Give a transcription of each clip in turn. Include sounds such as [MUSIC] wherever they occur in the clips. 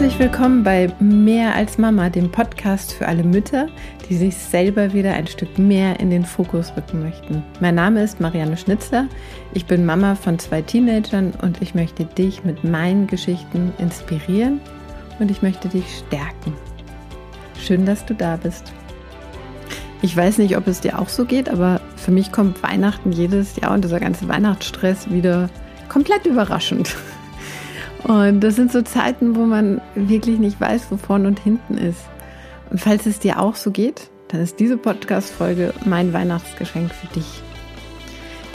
Herzlich willkommen bei Mehr als Mama, dem Podcast für alle Mütter, die sich selber wieder ein Stück mehr in den Fokus rücken möchten. Mein Name ist Marianne Schnitzler. Ich bin Mama von zwei Teenagern und ich möchte dich mit meinen Geschichten inspirieren und ich möchte dich stärken. Schön, dass du da bist. Ich weiß nicht, ob es dir auch so geht, aber für mich kommt Weihnachten jedes Jahr und dieser ganze Weihnachtsstress wieder komplett überraschend. Und das sind so Zeiten, wo man wirklich nicht weiß, wo vorne und hinten ist. Und falls es dir auch so geht, dann ist diese Podcast-Folge mein Weihnachtsgeschenk für dich.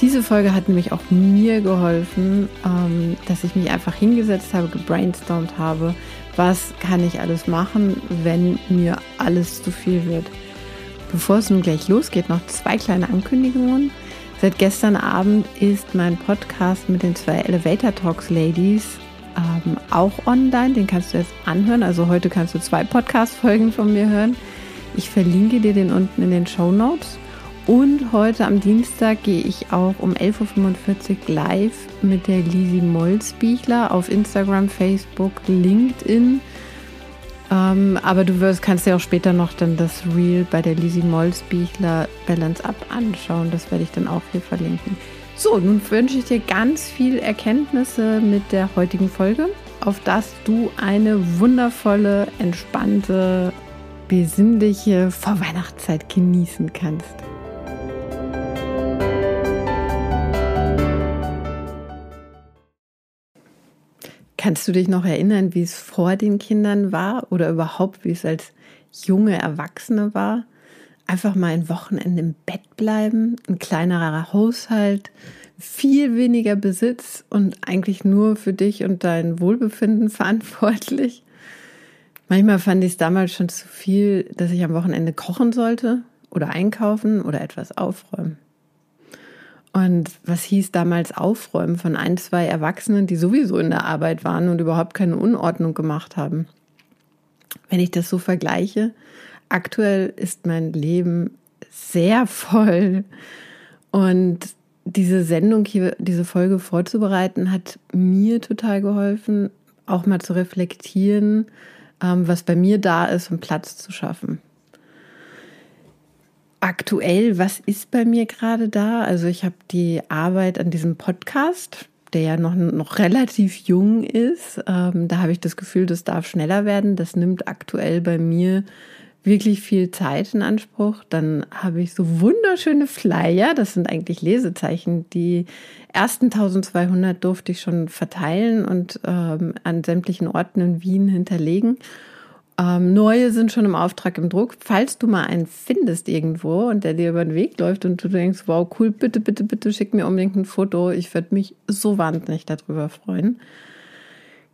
Diese Folge hat nämlich auch mir geholfen, ähm, dass ich mich einfach hingesetzt habe, gebrainstormt habe, was kann ich alles machen, wenn mir alles zu viel wird. Bevor es nun gleich losgeht, noch zwei kleine Ankündigungen. Seit gestern Abend ist mein Podcast mit den zwei Elevator Talks Ladies ähm, auch online. Den kannst du jetzt anhören. Also heute kannst du zwei Podcast-Folgen von mir hören. Ich verlinke dir den unten in den Show Notes. Und heute am Dienstag gehe ich auch um 11.45 Uhr live mit der Lisi Molzbichler auf Instagram, Facebook, LinkedIn. Ähm, aber du wirst, kannst dir auch später noch dann das Reel bei der Lisi Molzbichler Balance Up anschauen. Das werde ich dann auch hier verlinken. So, nun wünsche ich dir ganz viel Erkenntnisse mit der heutigen Folge, auf dass du eine wundervolle, entspannte, besinnliche Vorweihnachtszeit genießen kannst. Kannst du dich noch erinnern, wie es vor den Kindern war oder überhaupt, wie es als junge Erwachsene war? Einfach mal ein Wochenende im Bett bleiben, ein kleinerer Haushalt, viel weniger Besitz und eigentlich nur für dich und dein Wohlbefinden [LAUGHS] verantwortlich. Manchmal fand ich es damals schon zu viel, dass ich am Wochenende kochen sollte oder einkaufen oder etwas aufräumen. Und was hieß damals Aufräumen von ein, zwei Erwachsenen, die sowieso in der Arbeit waren und überhaupt keine Unordnung gemacht haben? Wenn ich das so vergleiche, aktuell ist mein Leben sehr voll und diese Sendung hier, diese Folge vorzubereiten, hat mir total geholfen, auch mal zu reflektieren, ähm, was bei mir da ist, um Platz zu schaffen. Aktuell, was ist bei mir gerade da? Also ich habe die Arbeit an diesem Podcast, der ja noch, noch relativ jung ist. Ähm, da habe ich das Gefühl, das darf schneller werden. Das nimmt aktuell bei mir wirklich viel Zeit in Anspruch. Dann habe ich so wunderschöne Flyer, das sind eigentlich Lesezeichen. Die ersten 1200 durfte ich schon verteilen und ähm, an sämtlichen Orten in Wien hinterlegen. Ähm, neue sind schon im Auftrag im Druck. Falls du mal einen findest irgendwo und der dir über den Weg läuft und du denkst, wow, cool, bitte, bitte, bitte schick mir unbedingt ein Foto. Ich würde mich so wahnsinnig darüber freuen.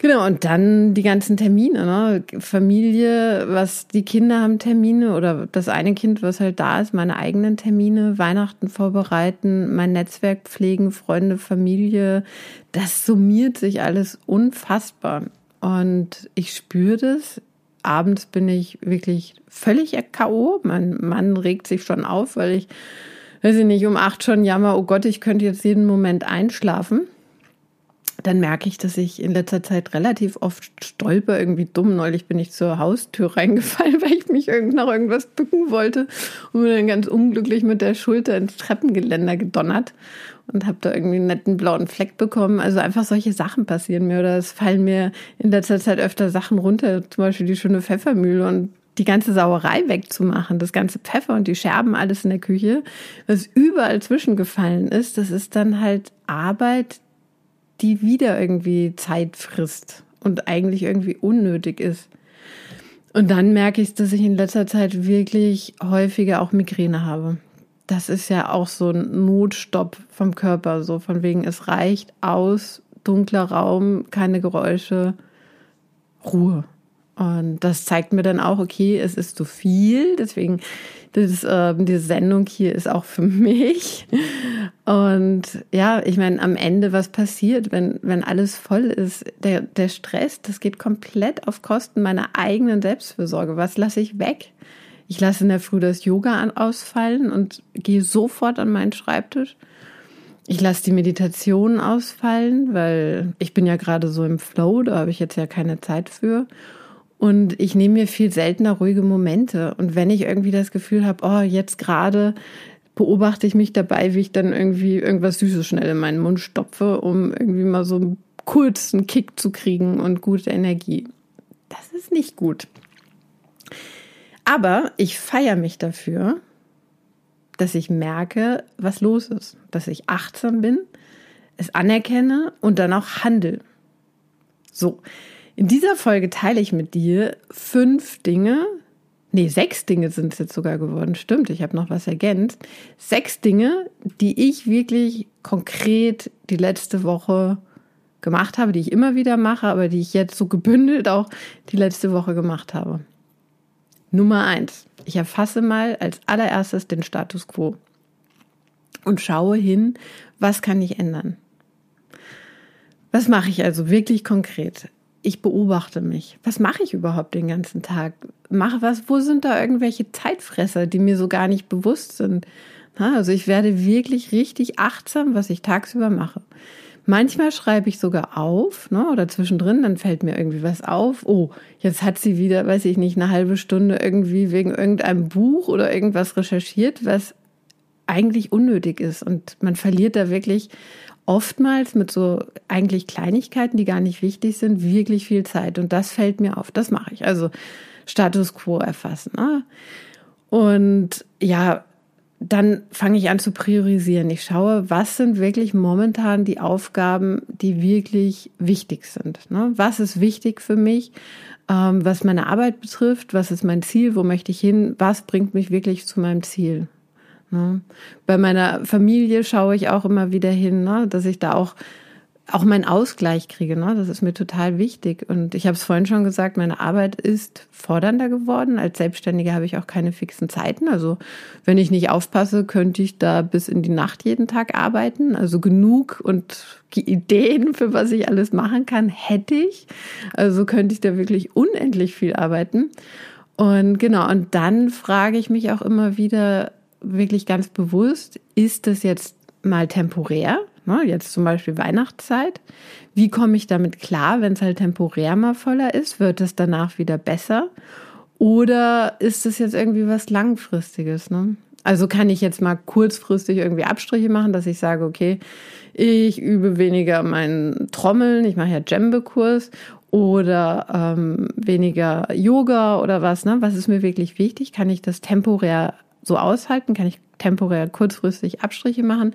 Genau, und dann die ganzen Termine, ne? Familie, was die Kinder haben Termine oder das eine Kind, was halt da ist, meine eigenen Termine, Weihnachten vorbereiten, mein Netzwerk pflegen, Freunde, Familie, das summiert sich alles unfassbar. Und ich spüre das. Abends bin ich wirklich völlig K.O. Mein Mann regt sich schon auf, weil ich, weiß ich nicht, um acht schon jammer, oh Gott, ich könnte jetzt jeden Moment einschlafen dann merke ich, dass ich in letzter Zeit relativ oft stolper, irgendwie dumm. Neulich bin ich zur Haustür [LAUGHS] reingefallen, weil ich mich nach irgendwas bücken wollte und bin dann ganz unglücklich mit der Schulter ins Treppengeländer gedonnert und habe da irgendwie einen netten blauen Fleck bekommen. Also einfach solche Sachen passieren mir oder es fallen mir in letzter Zeit öfter Sachen runter, zum Beispiel die schöne Pfeffermühle und die ganze Sauerei wegzumachen, das ganze Pfeffer und die Scherben, alles in der Küche, was überall zwischengefallen ist, das ist dann halt Arbeit, die wieder irgendwie Zeit frisst und eigentlich irgendwie unnötig ist. Und dann merke ich, dass ich in letzter Zeit wirklich häufiger auch Migräne habe. Das ist ja auch so ein Notstopp vom Körper, so von wegen, es reicht aus, dunkler Raum, keine Geräusche, Ruhe. Und das zeigt mir dann auch, okay, es ist zu viel. Deswegen, das, äh, diese Sendung hier ist auch für [LAUGHS] mich. Und ja, ich meine, am Ende, was passiert, wenn, wenn alles voll ist? Der, der Stress, das geht komplett auf Kosten meiner eigenen Selbstfürsorge. Was lasse ich weg? Ich lasse in der Früh das Yoga ausfallen und gehe sofort an meinen Schreibtisch. Ich lasse die Meditation ausfallen, weil ich bin ja gerade so im Flow, da habe ich jetzt ja keine Zeit für. Und ich nehme mir viel seltener ruhige Momente. Und wenn ich irgendwie das Gefühl habe, oh, jetzt gerade beobachte ich mich dabei, wie ich dann irgendwie irgendwas Süßes schnell in meinen Mund stopfe, um irgendwie mal so einen kurzen Kick zu kriegen und gute Energie. Das ist nicht gut. Aber ich feiere mich dafür, dass ich merke, was los ist, dass ich achtsam bin, es anerkenne und dann auch handle. So, in dieser Folge teile ich mit dir fünf Dinge, nee, sechs Dinge sind es jetzt sogar geworden, stimmt, ich habe noch was ergänzt. Sechs Dinge, die ich wirklich konkret die letzte Woche gemacht habe, die ich immer wieder mache, aber die ich jetzt so gebündelt auch die letzte Woche gemacht habe. Nummer eins. Ich erfasse mal als allererstes den Status quo und schaue hin, was kann ich ändern. Was mache ich also wirklich konkret? Ich beobachte mich. Was mache ich überhaupt den ganzen Tag? Mache was? Wo sind da irgendwelche Zeitfresser, die mir so gar nicht bewusst sind? Also ich werde wirklich richtig achtsam, was ich tagsüber mache. Manchmal schreibe ich sogar auf, ne, oder zwischendrin, dann fällt mir irgendwie was auf. Oh, jetzt hat sie wieder, weiß ich nicht, eine halbe Stunde irgendwie wegen irgendeinem Buch oder irgendwas recherchiert, was eigentlich unnötig ist. Und man verliert da wirklich oftmals mit so eigentlich Kleinigkeiten, die gar nicht wichtig sind, wirklich viel Zeit. Und das fällt mir auf. Das mache ich. Also Status quo erfassen. Ne? Und ja, dann fange ich an zu priorisieren. Ich schaue, was sind wirklich momentan die Aufgaben, die wirklich wichtig sind. Ne? Was ist wichtig für mich, ähm, was meine Arbeit betrifft, was ist mein Ziel, wo möchte ich hin, was bringt mich wirklich zu meinem Ziel. Ne? Bei meiner Familie schaue ich auch immer wieder hin, ne? dass ich da auch auch meinen Ausgleich kriege. Ne? Das ist mir total wichtig. Und ich habe es vorhin schon gesagt, meine Arbeit ist fordernder geworden. Als Selbstständige habe ich auch keine fixen Zeiten. Also wenn ich nicht aufpasse, könnte ich da bis in die Nacht jeden Tag arbeiten. Also genug und Ideen, für was ich alles machen kann, hätte ich. Also könnte ich da wirklich unendlich viel arbeiten. Und genau, und dann frage ich mich auch immer wieder wirklich ganz bewusst, ist das jetzt mal temporär? Ne, jetzt zum Beispiel Weihnachtszeit. Wie komme ich damit klar, wenn es halt temporär mal voller ist? Wird es danach wieder besser? Oder ist es jetzt irgendwie was Langfristiges? Ne? Also kann ich jetzt mal kurzfristig irgendwie Abstriche machen, dass ich sage, okay, ich übe weniger meinen Trommeln, ich mache ja Djembe-Kurs oder ähm, weniger Yoga oder was, ne? Was ist mir wirklich wichtig? Kann ich das temporär so aushalten? Kann ich temporär kurzfristig Abstriche machen?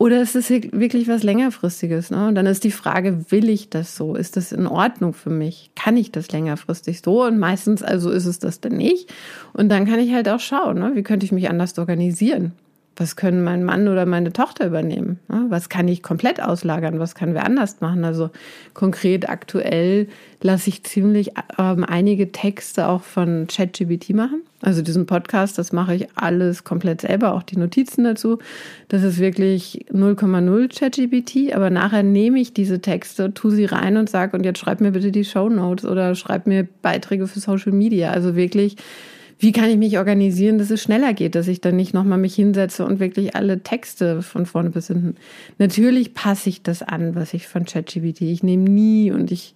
Oder ist es wirklich was längerfristiges? Ne? Und dann ist die Frage, will ich das so? Ist das in Ordnung für mich? Kann ich das längerfristig so? Und meistens also ist es das dann nicht. Und dann kann ich halt auch schauen, ne? wie könnte ich mich anders organisieren? Was können mein Mann oder meine Tochter übernehmen? Ne? Was kann ich komplett auslagern? Was können wir anders machen? Also konkret aktuell lasse ich ziemlich ähm, einige Texte auch von ChatGBT machen. Also diesen Podcast, das mache ich alles komplett selber, auch die Notizen dazu. Das ist wirklich 0,0 ChatGPT, aber nachher nehme ich diese Texte, tu sie rein und sage, und jetzt schreib mir bitte die Show Notes oder schreib mir Beiträge für Social Media. Also wirklich, wie kann ich mich organisieren, dass es schneller geht, dass ich dann nicht nochmal mich hinsetze und wirklich alle Texte von vorne bis hinten. Natürlich passe ich das an, was ich von ChatGPT. Ich nehme nie und ich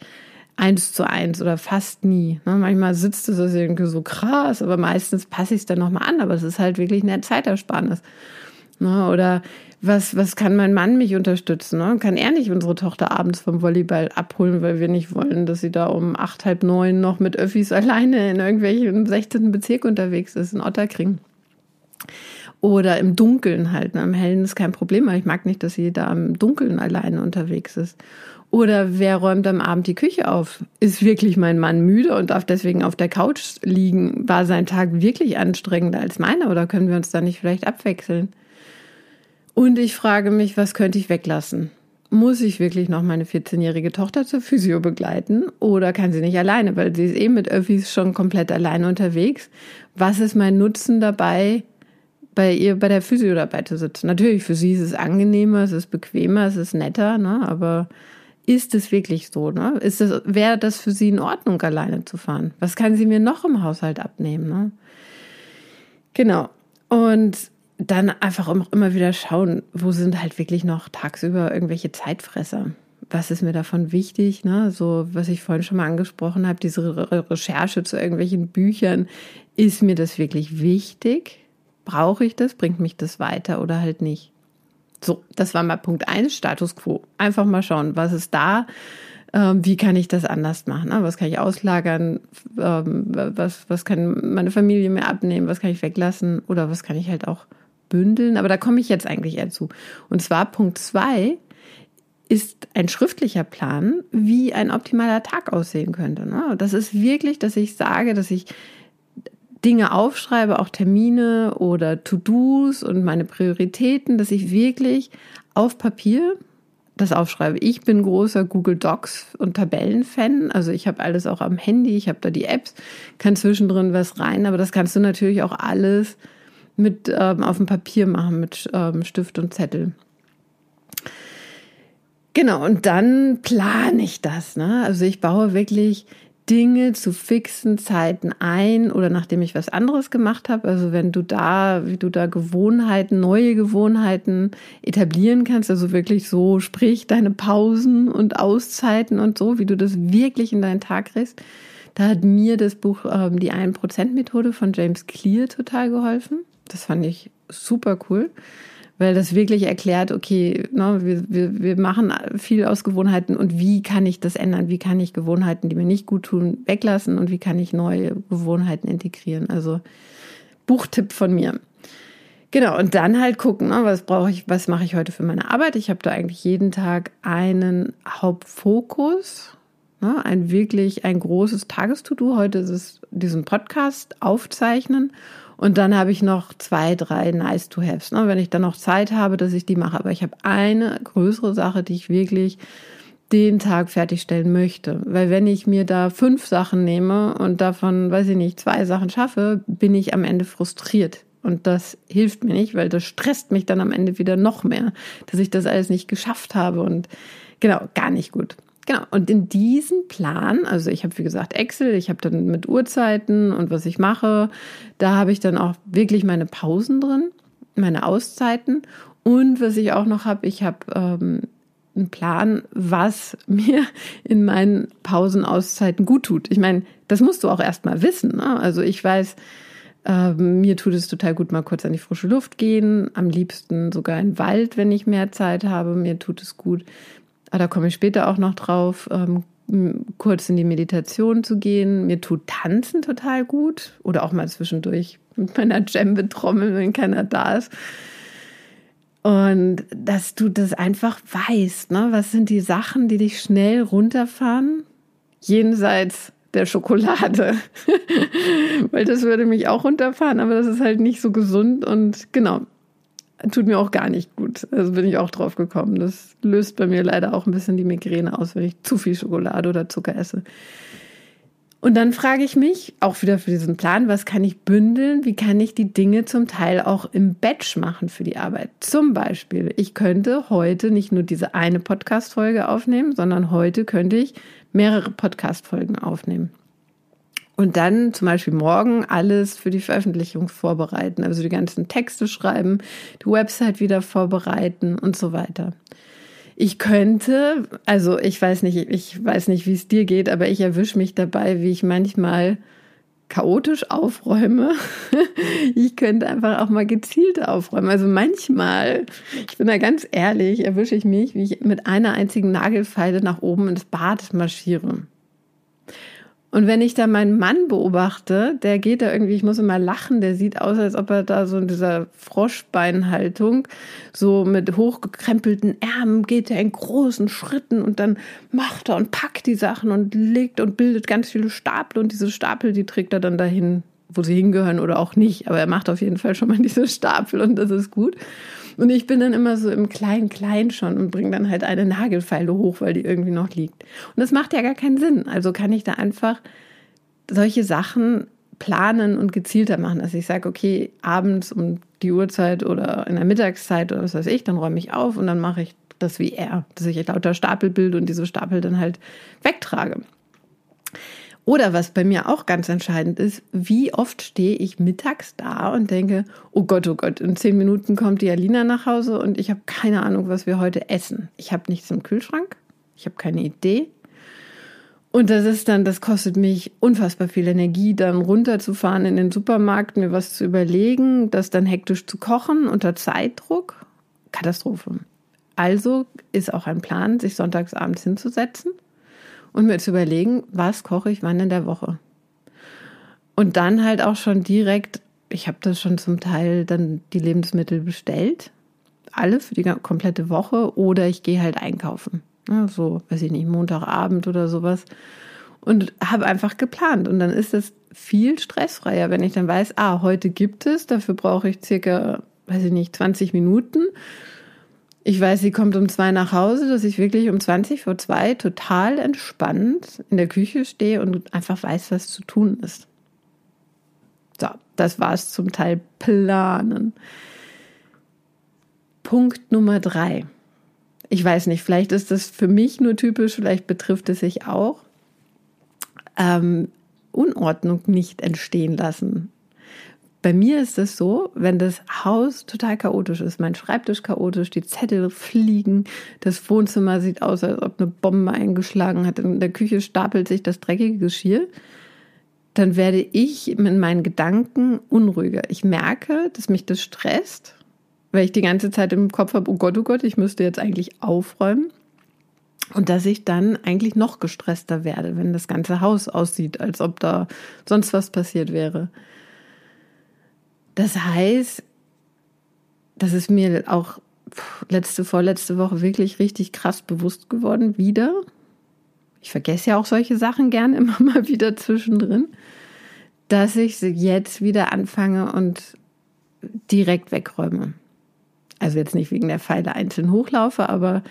eins zu eins oder fast nie. Ne? Manchmal sitzt es irgendwie so krass, aber meistens passe ich es dann nochmal an, aber es ist halt wirklich eine Zeitersparnis. Ne? Oder was, was kann mein Mann mich unterstützen? Ne? Kann er nicht unsere Tochter abends vom Volleyball abholen, weil wir nicht wollen, dass sie da um acht, halb neun noch mit Öffis [LAUGHS] alleine in irgendwelchen 16. Bezirk unterwegs ist, in Otterkring. Oder im Dunkeln halt. Ne? Im Hellen ist kein Problem, aber ich mag nicht, dass sie da im Dunkeln alleine unterwegs ist. Oder wer räumt am Abend die Küche auf? Ist wirklich mein Mann müde und darf deswegen auf der Couch liegen? War sein Tag wirklich anstrengender als meiner oder können wir uns da nicht vielleicht abwechseln? Und ich frage mich, was könnte ich weglassen? Muss ich wirklich noch meine 14-jährige Tochter zur Physio begleiten oder kann sie nicht alleine, weil sie ist eben mit Öffis schon komplett alleine unterwegs? Was ist mein Nutzen dabei, bei ihr bei der Physio dabei zu sitzen? Natürlich, für sie ist es angenehmer, es ist bequemer, es ist netter, ne? aber ist es wirklich so? Ne? Ist das, wäre das für sie in Ordnung, alleine zu fahren? Was kann sie mir noch im Haushalt abnehmen? Ne? Genau. Und dann einfach immer wieder schauen, wo sind halt wirklich noch tagsüber irgendwelche Zeitfresser? was ist mir davon wichtig, ne? So, was ich vorhin schon mal angesprochen habe, diese Re Recherche zu irgendwelchen Büchern, ist mir das wirklich wichtig? Brauche ich das? Bringt mich das weiter oder halt nicht? So, das war mal Punkt eins Status quo. Einfach mal schauen, was ist da? Ähm, wie kann ich das anders machen? Ne? Was kann ich auslagern? Ähm, was, was kann meine Familie mir abnehmen? Was kann ich weglassen? Oder was kann ich halt auch bündeln? Aber da komme ich jetzt eigentlich eher zu. Und zwar Punkt zwei ist ein schriftlicher Plan, wie ein optimaler Tag aussehen könnte. Ne? Das ist wirklich, dass ich sage, dass ich Dinge aufschreibe, auch Termine oder To-Dos und meine Prioritäten, dass ich wirklich auf Papier das aufschreibe. Ich bin großer Google Docs und Tabellen-Fan. Also ich habe alles auch am Handy, ich habe da die Apps, kann zwischendrin was rein, aber das kannst du natürlich auch alles mit ähm, auf dem Papier machen, mit ähm, Stift und Zettel. Genau, und dann plane ich das. Ne? Also ich baue wirklich Dinge zu fixen Zeiten ein oder nachdem ich was anderes gemacht habe. Also wenn du da, wie du da Gewohnheiten, neue Gewohnheiten etablieren kannst, also wirklich so, sprich deine Pausen und Auszeiten und so, wie du das wirklich in deinen Tag kriegst. Da hat mir das Buch ähm, Die 1%-Methode von James Clear total geholfen. Das fand ich super cool weil das wirklich erklärt, okay, ne, wir, wir, wir machen viel aus Gewohnheiten und wie kann ich das ändern? Wie kann ich Gewohnheiten, die mir nicht gut tun, weglassen und wie kann ich neue Gewohnheiten integrieren? Also Buchtipp von mir. Genau, und dann halt gucken, ne, was brauche ich, was mache ich heute für meine Arbeit? Ich habe da eigentlich jeden Tag einen Hauptfokus, ne, ein wirklich ein großes Tagestudo. Heute ist es diesen Podcast aufzeichnen und dann habe ich noch zwei, drei nice to haves, ne? wenn ich dann noch Zeit habe, dass ich die mache. Aber ich habe eine größere Sache, die ich wirklich den Tag fertigstellen möchte. Weil wenn ich mir da fünf Sachen nehme und davon, weiß ich nicht, zwei Sachen schaffe, bin ich am Ende frustriert. Und das hilft mir nicht, weil das stresst mich dann am Ende wieder noch mehr, dass ich das alles nicht geschafft habe und genau, gar nicht gut. Genau, und in diesem Plan, also ich habe wie gesagt Excel, ich habe dann mit Uhrzeiten und was ich mache, da habe ich dann auch wirklich meine Pausen drin, meine Auszeiten und was ich auch noch habe, ich habe ähm, einen Plan, was [LAUGHS] mir in meinen Pausenauszeiten gut tut. Ich meine, das musst du auch erstmal wissen. Ne? Also ich weiß, äh, mir tut es total gut, mal kurz an die frische Luft gehen, am liebsten sogar in den Wald, wenn ich mehr Zeit habe. Mir tut es gut, ah, da komme ich später auch noch drauf, ähm, kurz in die Meditation zu gehen. Mir tut Tanzen total gut oder auch mal zwischendurch mit meiner Djembe trommeln, wenn keiner da ist. Und dass du das einfach weißt, ne? Was sind die Sachen, die dich schnell runterfahren? Jenseits der Schokolade. [LAUGHS] Weil das würde mich auch runterfahren, aber das ist halt nicht so gesund. Und genau, tut mir auch gar nicht gut. Also bin ich auch drauf gekommen. Das löst bei mir leider auch ein bisschen die Migräne aus, wenn ich zu viel Schokolade oder Zucker esse. Und dann frage ich mich, auch wieder für diesen Plan, was kann ich bündeln? Wie kann ich die Dinge zum Teil auch im Batch machen für die Arbeit? Zum Beispiel, ich könnte heute nicht nur diese eine Podcast-Folge aufnehmen, sondern heute könnte ich mehrere Podcast-Folgen aufnehmen. Und dann zum Beispiel morgen alles für die Veröffentlichung vorbereiten, also die ganzen Texte schreiben, die Website wieder vorbereiten und so weiter. Ich könnte, also ich weiß nicht, ich weiß nicht, wie es dir geht, aber ich erwische mich dabei, wie ich manchmal chaotisch aufräume. [LAUGHS] Ich könnte einfach auch mal gezielt aufräumen. Also manchmal, ich bin da ganz ehrlich, erwische ich mich, wie ich mit einer einzigen Nagelfeile nach oben ins Bad marschiere. Und wenn ich da meinen Mann beobachte, der geht da irgendwie, ich muss immer lachen, der sieht aus, als ob er da so in dieser Froschbeinhaltung, so mit hochgekrempelten Ärmen geht er in großen Schritten und dann macht er und packt die Sachen und legt und bildet ganz viele Stapel und diese Stapel, die trägt er dann dahin, wo sie hingehören oder auch nicht. Aber er macht auf jeden Fall schon mal [LAUGHS] diese Stapel und das ist gut. Und ich bin dann immer so im Klein-Klein schon und bringe dann halt eine Nagelfeile hoch, weil die irgendwie noch liegt. Und das macht ja gar keinen Sinn. Also kann ich da einfach solche Sachen planen und gezielter machen. Also ich sage, okay, abends um die Uhrzeit oder in der Mittagszeit oder was weiß ich, dann räume ich auf und dann mache ich das wie er, dass ich lauter Stapel bilde und diese Stapel dann halt wegtrage. Oder was bei mir auch ganz entscheidend ist, wie oft stehe ich mittags da und denke, oh Gott, oh Gott, in zehn Minuten kommt die Alina nach Hause und ich habe keine Ahnung, was wir heute essen. Ich habe nichts im Kühlschrank. Ich habe keine Idee. Und das ist dann, das kostet mich unfassbar viel Energie, dann runterzufahren in den Supermarkt, mir was zu überlegen, das dann hektisch zu kochen unter Zeitdruck. Katastrophe. Also ist auch ein Plan, sich sonntags abends hinzusetzen und mir zu überlegen, was koche ich wann in der Woche. Und dann halt auch schon direkt, ich habe das schon zum Teil dann die Lebensmittel bestellt, alle für die komplette Woche oder ich gehe halt einkaufen. Ja, so, weiß ich nicht, Montagabend oder sowas. Und habe einfach geplant. Und dann ist es viel stressfreier, wenn ich dann weiß, ah, heute gibt es, dafür brauche ich circa, weiß ich nicht, 20 Minuten. Ich weiß, sie kommt um zwei nach Hause, dass ich wirklich um 20 vor zwei total entspannt in der Küche stehe und einfach weiß, was zu tun ist. So, das war es zum Teil planen. Punkt Nummer drei. Ich weiß nicht, vielleicht ist das für mich nur typisch, vielleicht betrifft es sich auch. Ähm, Unordnung nicht entstehen lassen. Bei mir ist es so, wenn das Haus total chaotisch ist, mein Schreibtisch chaotisch, die Zettel fliegen, das Wohnzimmer sieht aus, als ob eine Bombe eingeschlagen hat, in der Küche stapelt sich das dreckige Geschirr, dann werde ich mit meinen Gedanken unruhiger. Ich merke, dass mich das stresst weil ich die ganze Zeit im Kopf habe, oh Gott, oh Gott, ich müsste jetzt eigentlich aufräumen. Und dass ich dann eigentlich noch gestresster werde, wenn das ganze Haus aussieht, als ob da sonst was passiert wäre. Das heißt, das ist mir auch letzte, vorletzte Woche wirklich richtig krass bewusst geworden, wieder. Ich vergesse ja auch solche Sachen gern [LAUGHS] immer mal wieder zwischendrin, dass ich jetzt wieder anfange und direkt wegräume. Also jetzt nicht wegen der Pfeile einzeln hochlaufe, aber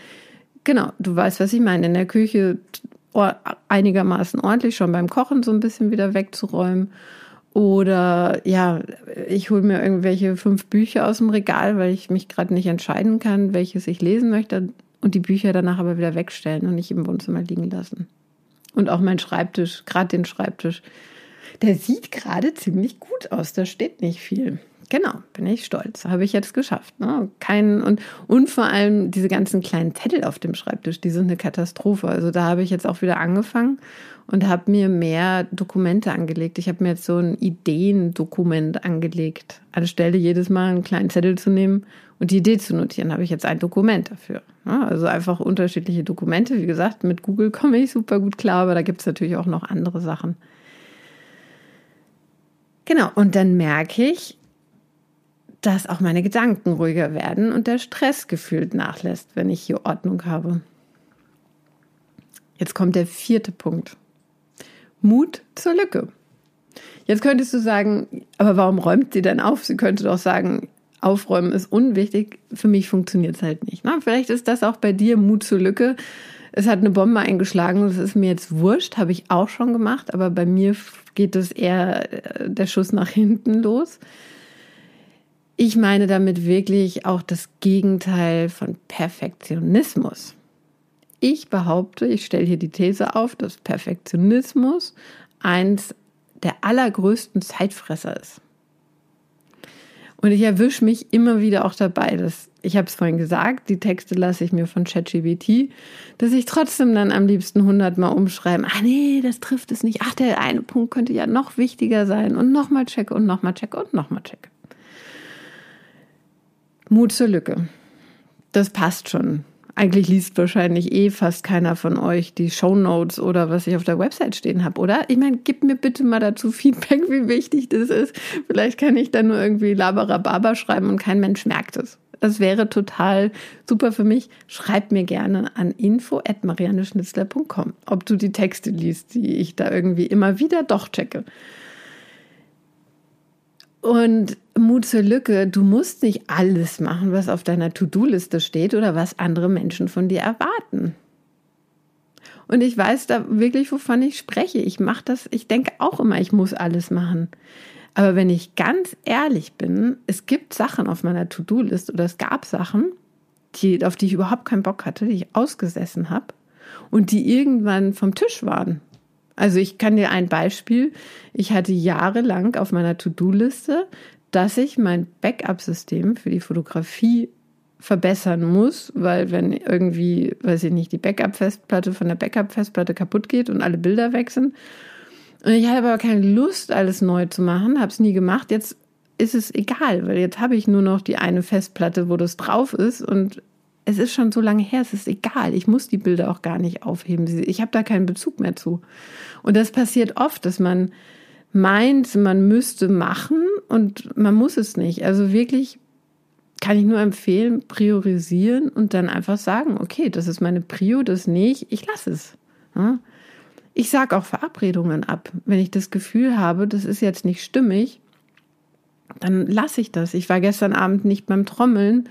genau, du weißt, was ich meine. In der Küche einigermaßen ordentlich, schon beim Kochen so ein bisschen wieder wegzuräumen. Oder ja, ich hole mir irgendwelche fünf Bücher aus dem Regal, weil ich mich gerade nicht entscheiden kann, welches ich lesen möchte. Und die Bücher danach aber wieder wegstellen und nicht im Wohnzimmer liegen lassen. Und auch mein Schreibtisch, gerade den Schreibtisch, der sieht gerade ziemlich gut aus. Da steht nicht viel. Genau, bin ich stolz. Habe ich jetzt geschafft. Ne? Kein, und, und vor allem diese ganzen kleinen Zettel auf dem Schreibtisch, die sind eine Katastrophe. Also da habe ich jetzt auch wieder angefangen und habe mir mehr Dokumente angelegt. Ich habe mir jetzt so ein Ideendokument angelegt. Anstelle jedes Mal einen kleinen Zettel zu nehmen und die Idee zu notieren, habe ich jetzt ein Dokument dafür. Ne? Also einfach unterschiedliche Dokumente. Wie gesagt, mit Google [LAUGHS] komme ich super gut klar, aber da gibt es natürlich auch noch andere Sachen. Genau, und dann merke ich, dass auch meine Gedanken ruhiger werden und der Stress gefühlt nachlässt, wenn ich hier Ordnung habe. Jetzt kommt der vierte Punkt. Mut zur Lücke. Jetzt könntest du sagen, aber warum räumt sie denn auf? Sie könnte doch sagen, aufräumen ist unwichtig. Für mich funktioniert es halt nicht. Na, vielleicht ist das auch bei dir Mut zur Lücke. Es hat eine Bombe eingeschlagen, das ist mir jetzt wurscht, habe ich auch schon gemacht, aber bei mir geht es eher äh, der Schuss nach hinten los. Ich meine damit wirklich auch das Gegenteil von Perfektionismus. Ich behaupte, ich stelle hier die These auf, dass Perfektionismus eins der allergrößten Zeitfresser ist. Und ich erwische mich immer wieder auch dabei, dass ich habe es vorhin gesagt, die Texte lasse ich mir von ChatGBT, dass ich trotzdem dann am liebsten hundertmal umschreiben. Ah nee, das trifft es nicht. Ach, der eine Punkt könnte ja noch wichtiger sein und nochmal checke und nochmal checke und nochmal checke. Mut zur Lücke. Das passt schon. Eigentlich liest wahrscheinlich eh fast keiner von euch die Show Notes oder was ich auf der Website stehen habe, oder? Ich meine, gib mir bitte mal dazu Feedback, [LAUGHS] wie wichtig das ist. Vielleicht kann ich da nur irgendwie Labarababa schreiben und kein Mensch merkt es. Das wäre total super für mich. Schreib mir gerne an info@marianneschnitzler.com, ob du die Texte liest, die ich da irgendwie immer wieder doch checke. Und Mut zur Lücke, du musst nicht alles machen, was auf deiner To-Do-Liste steht oder was andere Menschen von dir erwarten. Und ich weiß da wirklich, wovon ich spreche. Ich mache das, ich denke auch immer, ich muss alles machen. Aber wenn ich ganz ehrlich bin, es gibt Sachen auf meiner To-Do-Liste oder es gab Sachen, die, auf die ich überhaupt keinen Bock hatte, die ich ausgesessen habe und die irgendwann vom Tisch waren. Also ich kann dir ein Beispiel. Ich hatte jahrelang auf meiner To-Do-Liste, dass ich mein Backup-System für die Fotografie verbessern muss, weil wenn irgendwie, weiß ich nicht, die Backup-Festplatte von der Backup-Festplatte kaputt geht und alle Bilder weg sind. Und ich habe aber keine Lust, alles neu zu machen, habe es nie gemacht. Jetzt ist es egal, weil jetzt habe ich nur noch die eine Festplatte, wo das drauf ist und es ist schon so lange her, es ist egal. Ich muss die Bilder auch gar nicht aufheben. Ich habe da keinen Bezug mehr zu. Und das passiert oft, dass man meint, man müsste machen und man muss es nicht. Also wirklich kann ich nur empfehlen, priorisieren und dann einfach sagen, okay, das ist meine Prio, das nicht, ich lasse es. Ich sage auch Verabredungen ab. Wenn ich das Gefühl habe, das ist jetzt nicht stimmig, dann lasse ich das. Ich war gestern Abend nicht beim Trommeln,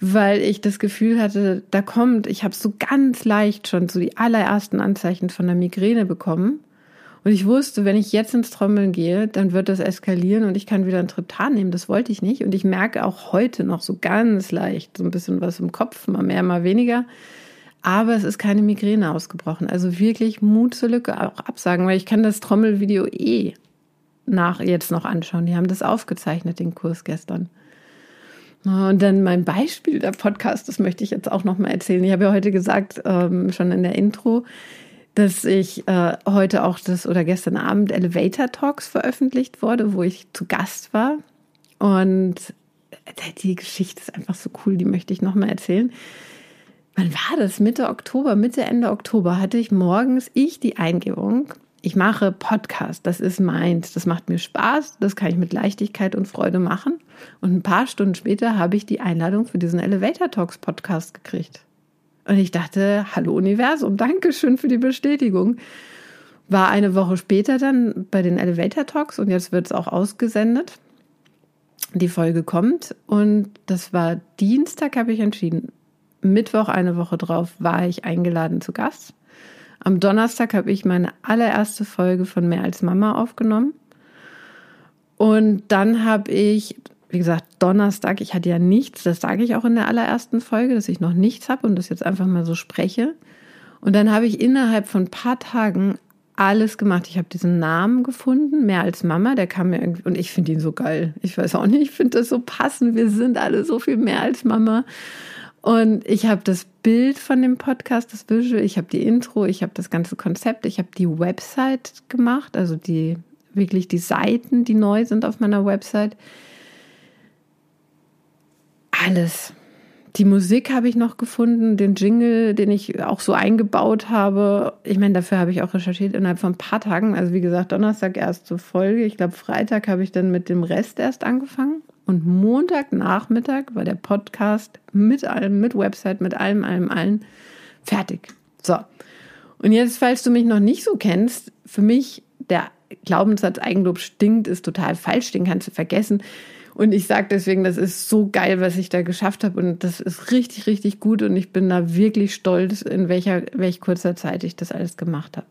weil ich das Gefühl hatte, da kommt, ich habe so ganz leicht schon so die allerersten Anzeichen von der Migräne bekommen. Und ich wusste, wenn ich jetzt ins Trommeln gehe, dann wird das eskalieren und ich kann wieder einen Triptan nehmen. Das wollte ich nicht. Und ich merke auch heute noch so ganz leicht so ein bisschen was im Kopf, mal mehr, mal weniger. Aber es ist keine Migräne ausgebrochen. Also wirklich Mut zur Lücke auch absagen, weil ich kann das Trommelvideo eh nach jetzt noch anschauen. Die haben das aufgezeichnet, den Kurs gestern. Und dann mein Beispiel der Podcast, das möchte ich jetzt auch noch mal erzählen. Ich habe ja heute gesagt, ähm, schon in der Intro, dass ich äh, heute auch das oder gestern Abend Elevator Talks veröffentlicht wurde, wo ich zu Gast war. Und äh, die Geschichte ist einfach so cool, die möchte ich nochmal erzählen. Wann war das? Mitte Oktober, Mitte, Ende Oktober hatte ich morgens ich die Eingebung. Ich mache Podcast, das ist meins, das macht mir Spaß, das kann ich mit Leichtigkeit und Freude machen. Und ein paar Stunden später habe ich die Einladung für diesen Elevator Talks Podcast gekriegt. Und ich dachte, hallo Universum, danke schön für die Bestätigung. War eine Woche später dann bei den Elevator Talks und jetzt wird es auch ausgesendet. Die Folge kommt und das war Dienstag, habe ich entschieden. Mittwoch, eine Woche drauf, war ich eingeladen zu Gast. Am Donnerstag habe ich meine allererste Folge von Mehr als Mama aufgenommen. Und dann habe ich wie gesagt, Donnerstag, ich hatte ja nichts, das sage ich auch in der allerersten Folge, dass ich noch nichts habe und das jetzt einfach mal so spreche. Und dann habe ich innerhalb von ein paar Tagen alles gemacht. Ich habe diesen Namen gefunden, mehr als Mama, der kam mir irgendwie, und ich finde ihn so geil. Ich weiß auch nicht, ich finde das so passend. Wir sind alle so viel mehr als Mama. Und ich habe das Bild von dem Podcast, das Visual, ich habe die Intro, ich habe das ganze Konzept, ich habe die Website gemacht, also die wirklich die Seiten, die neu sind auf meiner Website alles. Die Musik habe ich noch gefunden, den Jingle, den ich auch so eingebaut habe. Ich meine, dafür habe ich auch recherchiert innerhalb von ein paar Tagen. Also wie gesagt, Donnerstag erste Folge. Ich glaube, Freitag habe ich dann mit dem Rest erst angefangen. Und Montagnachmittag war der Podcast mit allem, mit Website, mit allem, allem, allem fertig. So. Und jetzt, falls du mich noch nicht so kennst, für mich der Glaubenssatz Eigenlob stinkt, ist total falsch, den kannst du vergessen. Und ich sage deswegen, das ist so geil, was ich da geschafft habe. Und das ist richtig, richtig gut. Und ich bin da wirklich stolz, in welcher, welch kurzer Zeit ich das alles gemacht habe.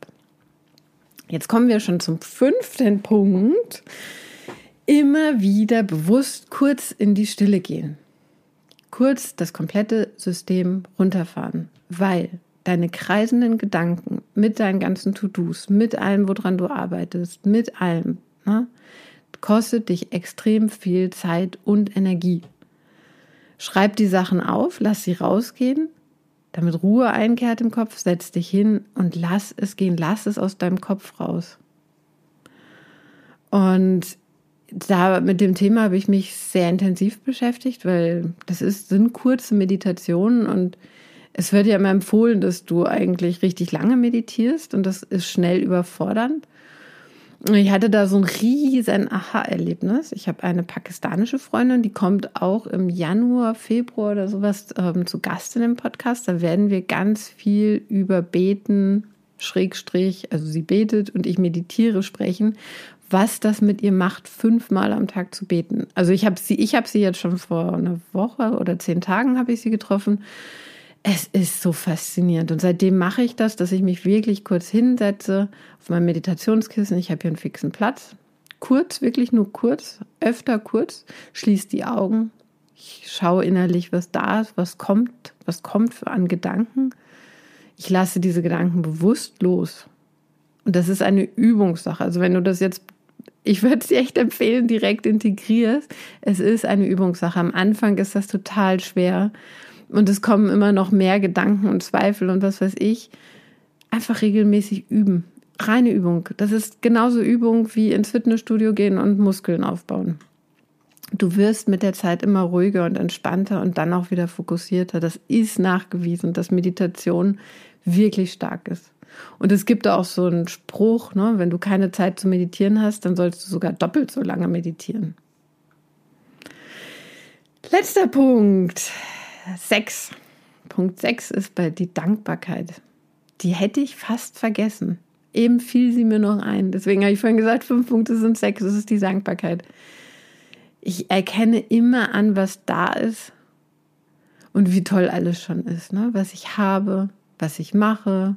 Jetzt kommen wir schon zum fünften Punkt. Immer wieder bewusst kurz in die Stille gehen. Kurz das komplette System runterfahren, weil deine kreisenden Gedanken mit deinen ganzen To-Dos, mit allem, woran du arbeitest, mit allem, ne, kostet dich extrem viel Zeit und Energie. Schreib die Sachen auf, lass sie rausgehen, damit Ruhe einkehrt im Kopf, setz dich hin und lass es gehen, lass es aus deinem Kopf raus. Und da mit dem Thema habe ich mich sehr intensiv beschäftigt, weil das ist, sind kurze Meditationen und es wird ja immer empfohlen, dass du eigentlich richtig lange meditierst und das ist schnell überfordernd. Ich hatte da so ein riesen Aha-Erlebnis. Ich habe eine pakistanische Freundin, die kommt auch im Januar, Februar oder sowas ähm, zu Gast in dem Podcast. Da werden wir ganz viel über Beten, Schrägstrich, also sie betet und ich meditiere sprechen, was das mit ihr macht, fünfmal am Tag zu beten. Also ich habe sie, ich habe sie jetzt schon vor einer Woche oder zehn Tagen habe ich sie getroffen. Es ist so faszinierend. Und seitdem mache ich das, dass ich mich wirklich kurz hinsetze auf mein Meditationskissen. Ich habe hier einen fixen Platz. Kurz, wirklich nur kurz, öfter kurz, schließe die Augen. Ich schaue innerlich, was da ist, was kommt, was kommt an Gedanken. Ich lasse diese Gedanken bewusst los. Und das ist eine Übungssache. Also wenn du das jetzt ich würde es dir echt empfehlen, direkt integrierst. Es ist eine Übungssache. Am Anfang ist das total schwer und es kommen immer noch mehr Gedanken und Zweifel und was weiß ich. Einfach regelmäßig üben. Reine Übung. Das ist genauso Übung wie ins Fitnessstudio gehen und Muskeln aufbauen. Du wirst mit der Zeit immer ruhiger und entspannter und dann auch wieder fokussierter. Das ist nachgewiesen, dass Meditation wirklich stark ist. Und es gibt auch so einen Spruch, ne, wenn du keine Zeit zu meditieren hast, dann sollst du sogar doppelt so lange meditieren. Letzter Punkt. Sechs. Punkt sechs ist bei die Dankbarkeit. Die hätte ich fast vergessen. Eben fiel sie mir noch ein. Deswegen habe ich vorhin gesagt, fünf Punkte sind sechs. Das ist die Dankbarkeit. Ich erkenne immer an, was da ist und wie toll alles schon ist, ne? was ich habe, was ich mache,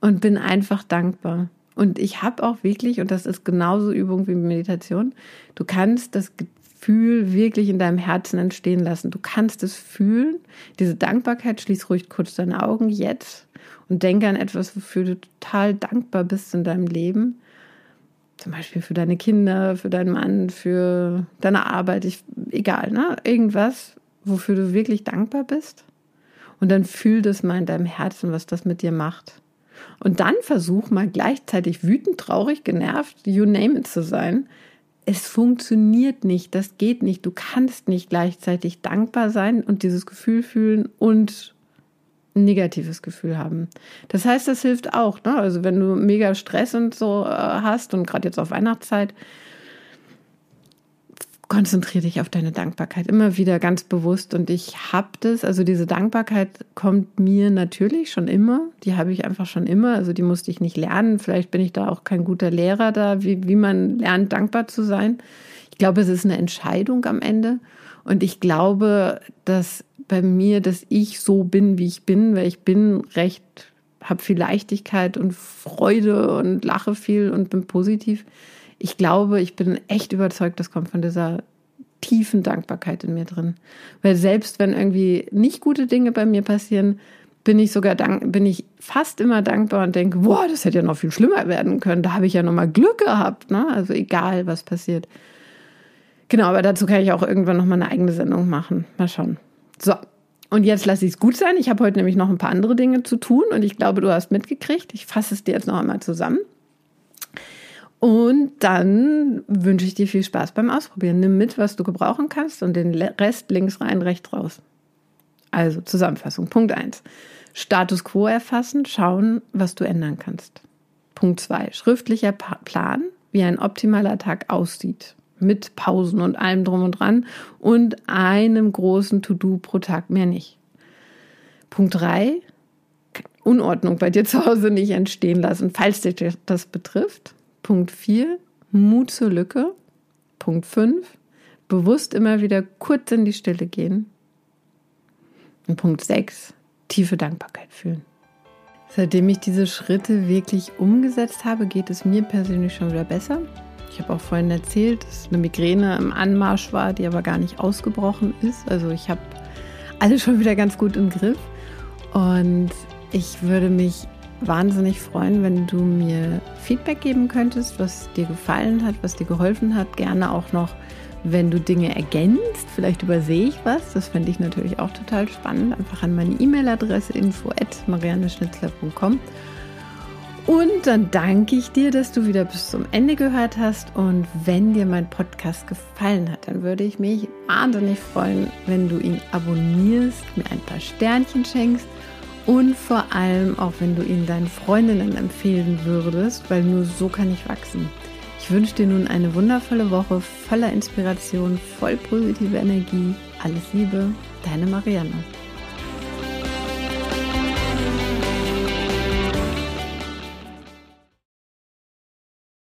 und bin einfach dankbar. Und ich habe auch wirklich, und das ist genauso Übung wie Meditation, du kannst das Gefühl wirklich in deinem Herzen entstehen lassen. Du kannst es fühlen. Diese Dankbarkeit, schließ ruhig kurz deine Augen jetzt und denke an etwas, wofür du total dankbar bist in deinem Leben. Zum Beispiel für deine Kinder, für deinen Mann, für deine Arbeit, ich, egal, ne? Irgendwas, wofür du wirklich dankbar bist. Und dann fühl das mal in deinem Herzen, was das mit dir macht. Und dann versuch mal gleichzeitig wütend, traurig, genervt, you name it zu sein. Es funktioniert nicht, das geht nicht. Du kannst nicht gleichzeitig dankbar sein und dieses Gefühl fühlen und ein negatives Gefühl haben. Das heißt, das hilft auch. Ne? Also wenn du mega Stress und so äh, hast und gerade jetzt auf Weihnachtszeit, konzentriere dich auf deine Dankbarkeit immer wieder ganz bewusst. Und ich habe das, also diese Dankbarkeit kommt mir natürlich schon immer. Die habe ich einfach schon immer. Also die musste ich nicht lernen. Vielleicht bin ich da auch kein guter Lehrer da, wie, wie man lernt, dankbar zu sein. Ich glaube, es ist eine Entscheidung am Ende. Und ich glaube, dass bei mir, dass ich so bin, wie ich bin, weil ich bin recht, habe viel Leichtigkeit und Freude und lache viel und bin positiv ich glaube, ich bin echt überzeugt, das kommt von dieser tiefen Dankbarkeit in mir drin. Weil selbst wenn irgendwie nicht gute Dinge bei mir passieren, bin ich sogar dank, bin ich fast immer dankbar und denke, boah, das hätte ja noch viel schlimmer werden können. Da habe ich ja noch mal Glück gehabt, ne? Also egal, was passiert. Genau, aber dazu kann ich auch irgendwann noch mal eine eigene Sendung machen. Mal schauen. So. Und jetzt lasse ich es gut sein. Ich habe heute nämlich noch ein paar andere Dinge zu tun und ich glaube, du hast mitgekriegt. Ich fasse es dir jetzt noch einmal zusammen. Und dann wünsche ich dir viel Spaß beim Ausprobieren. Nimm mit, was du gebrauchen kannst und den Rest links rein, rechts raus. Also Zusammenfassung. Punkt 1. Status quo erfassen, schauen, was du ändern kannst. Punkt 2. Schriftlicher Plan, wie ein optimaler Tag aussieht. Mit Pausen und allem drum und dran und einem großen To-Do pro Tag, mehr nicht. Punkt 3. Unordnung bei dir zu Hause nicht entstehen lassen, falls dich das betrifft. Punkt 4, Mut zur Lücke. Punkt 5, bewusst immer wieder kurz in die Stille gehen. Und Punkt 6, tiefe Dankbarkeit fühlen. Seitdem ich diese Schritte wirklich umgesetzt habe, geht es mir persönlich schon wieder besser. Ich habe auch vorhin erzählt, dass eine Migräne im Anmarsch war, die aber gar nicht ausgebrochen ist. Also ich habe alles schon wieder ganz gut im Griff. Und ich würde mich wahnsinnig freuen, wenn du mir Feedback geben könntest, was dir gefallen hat, was dir geholfen hat. Gerne auch noch, wenn du Dinge ergänzt. Vielleicht übersehe ich was. Das fände ich natürlich auch total spannend. Einfach an meine E-Mail-Adresse info.marianneschnitzler.com. Und dann danke ich dir, dass du wieder bis zum Ende gehört hast. Und wenn dir mein Podcast gefallen hat, dann würde ich mich wahnsinnig freuen, wenn du ihn abonnierst, mir ein paar Sternchen schenkst und vor allem auch, wenn du ihn deinen Freundinnen empfehlen würdest, weil nur so kann ich wachsen. Ich wünsche dir nun eine wundervolle Woche voller Inspiration, voll positive Energie. Alles Liebe, deine Marianne.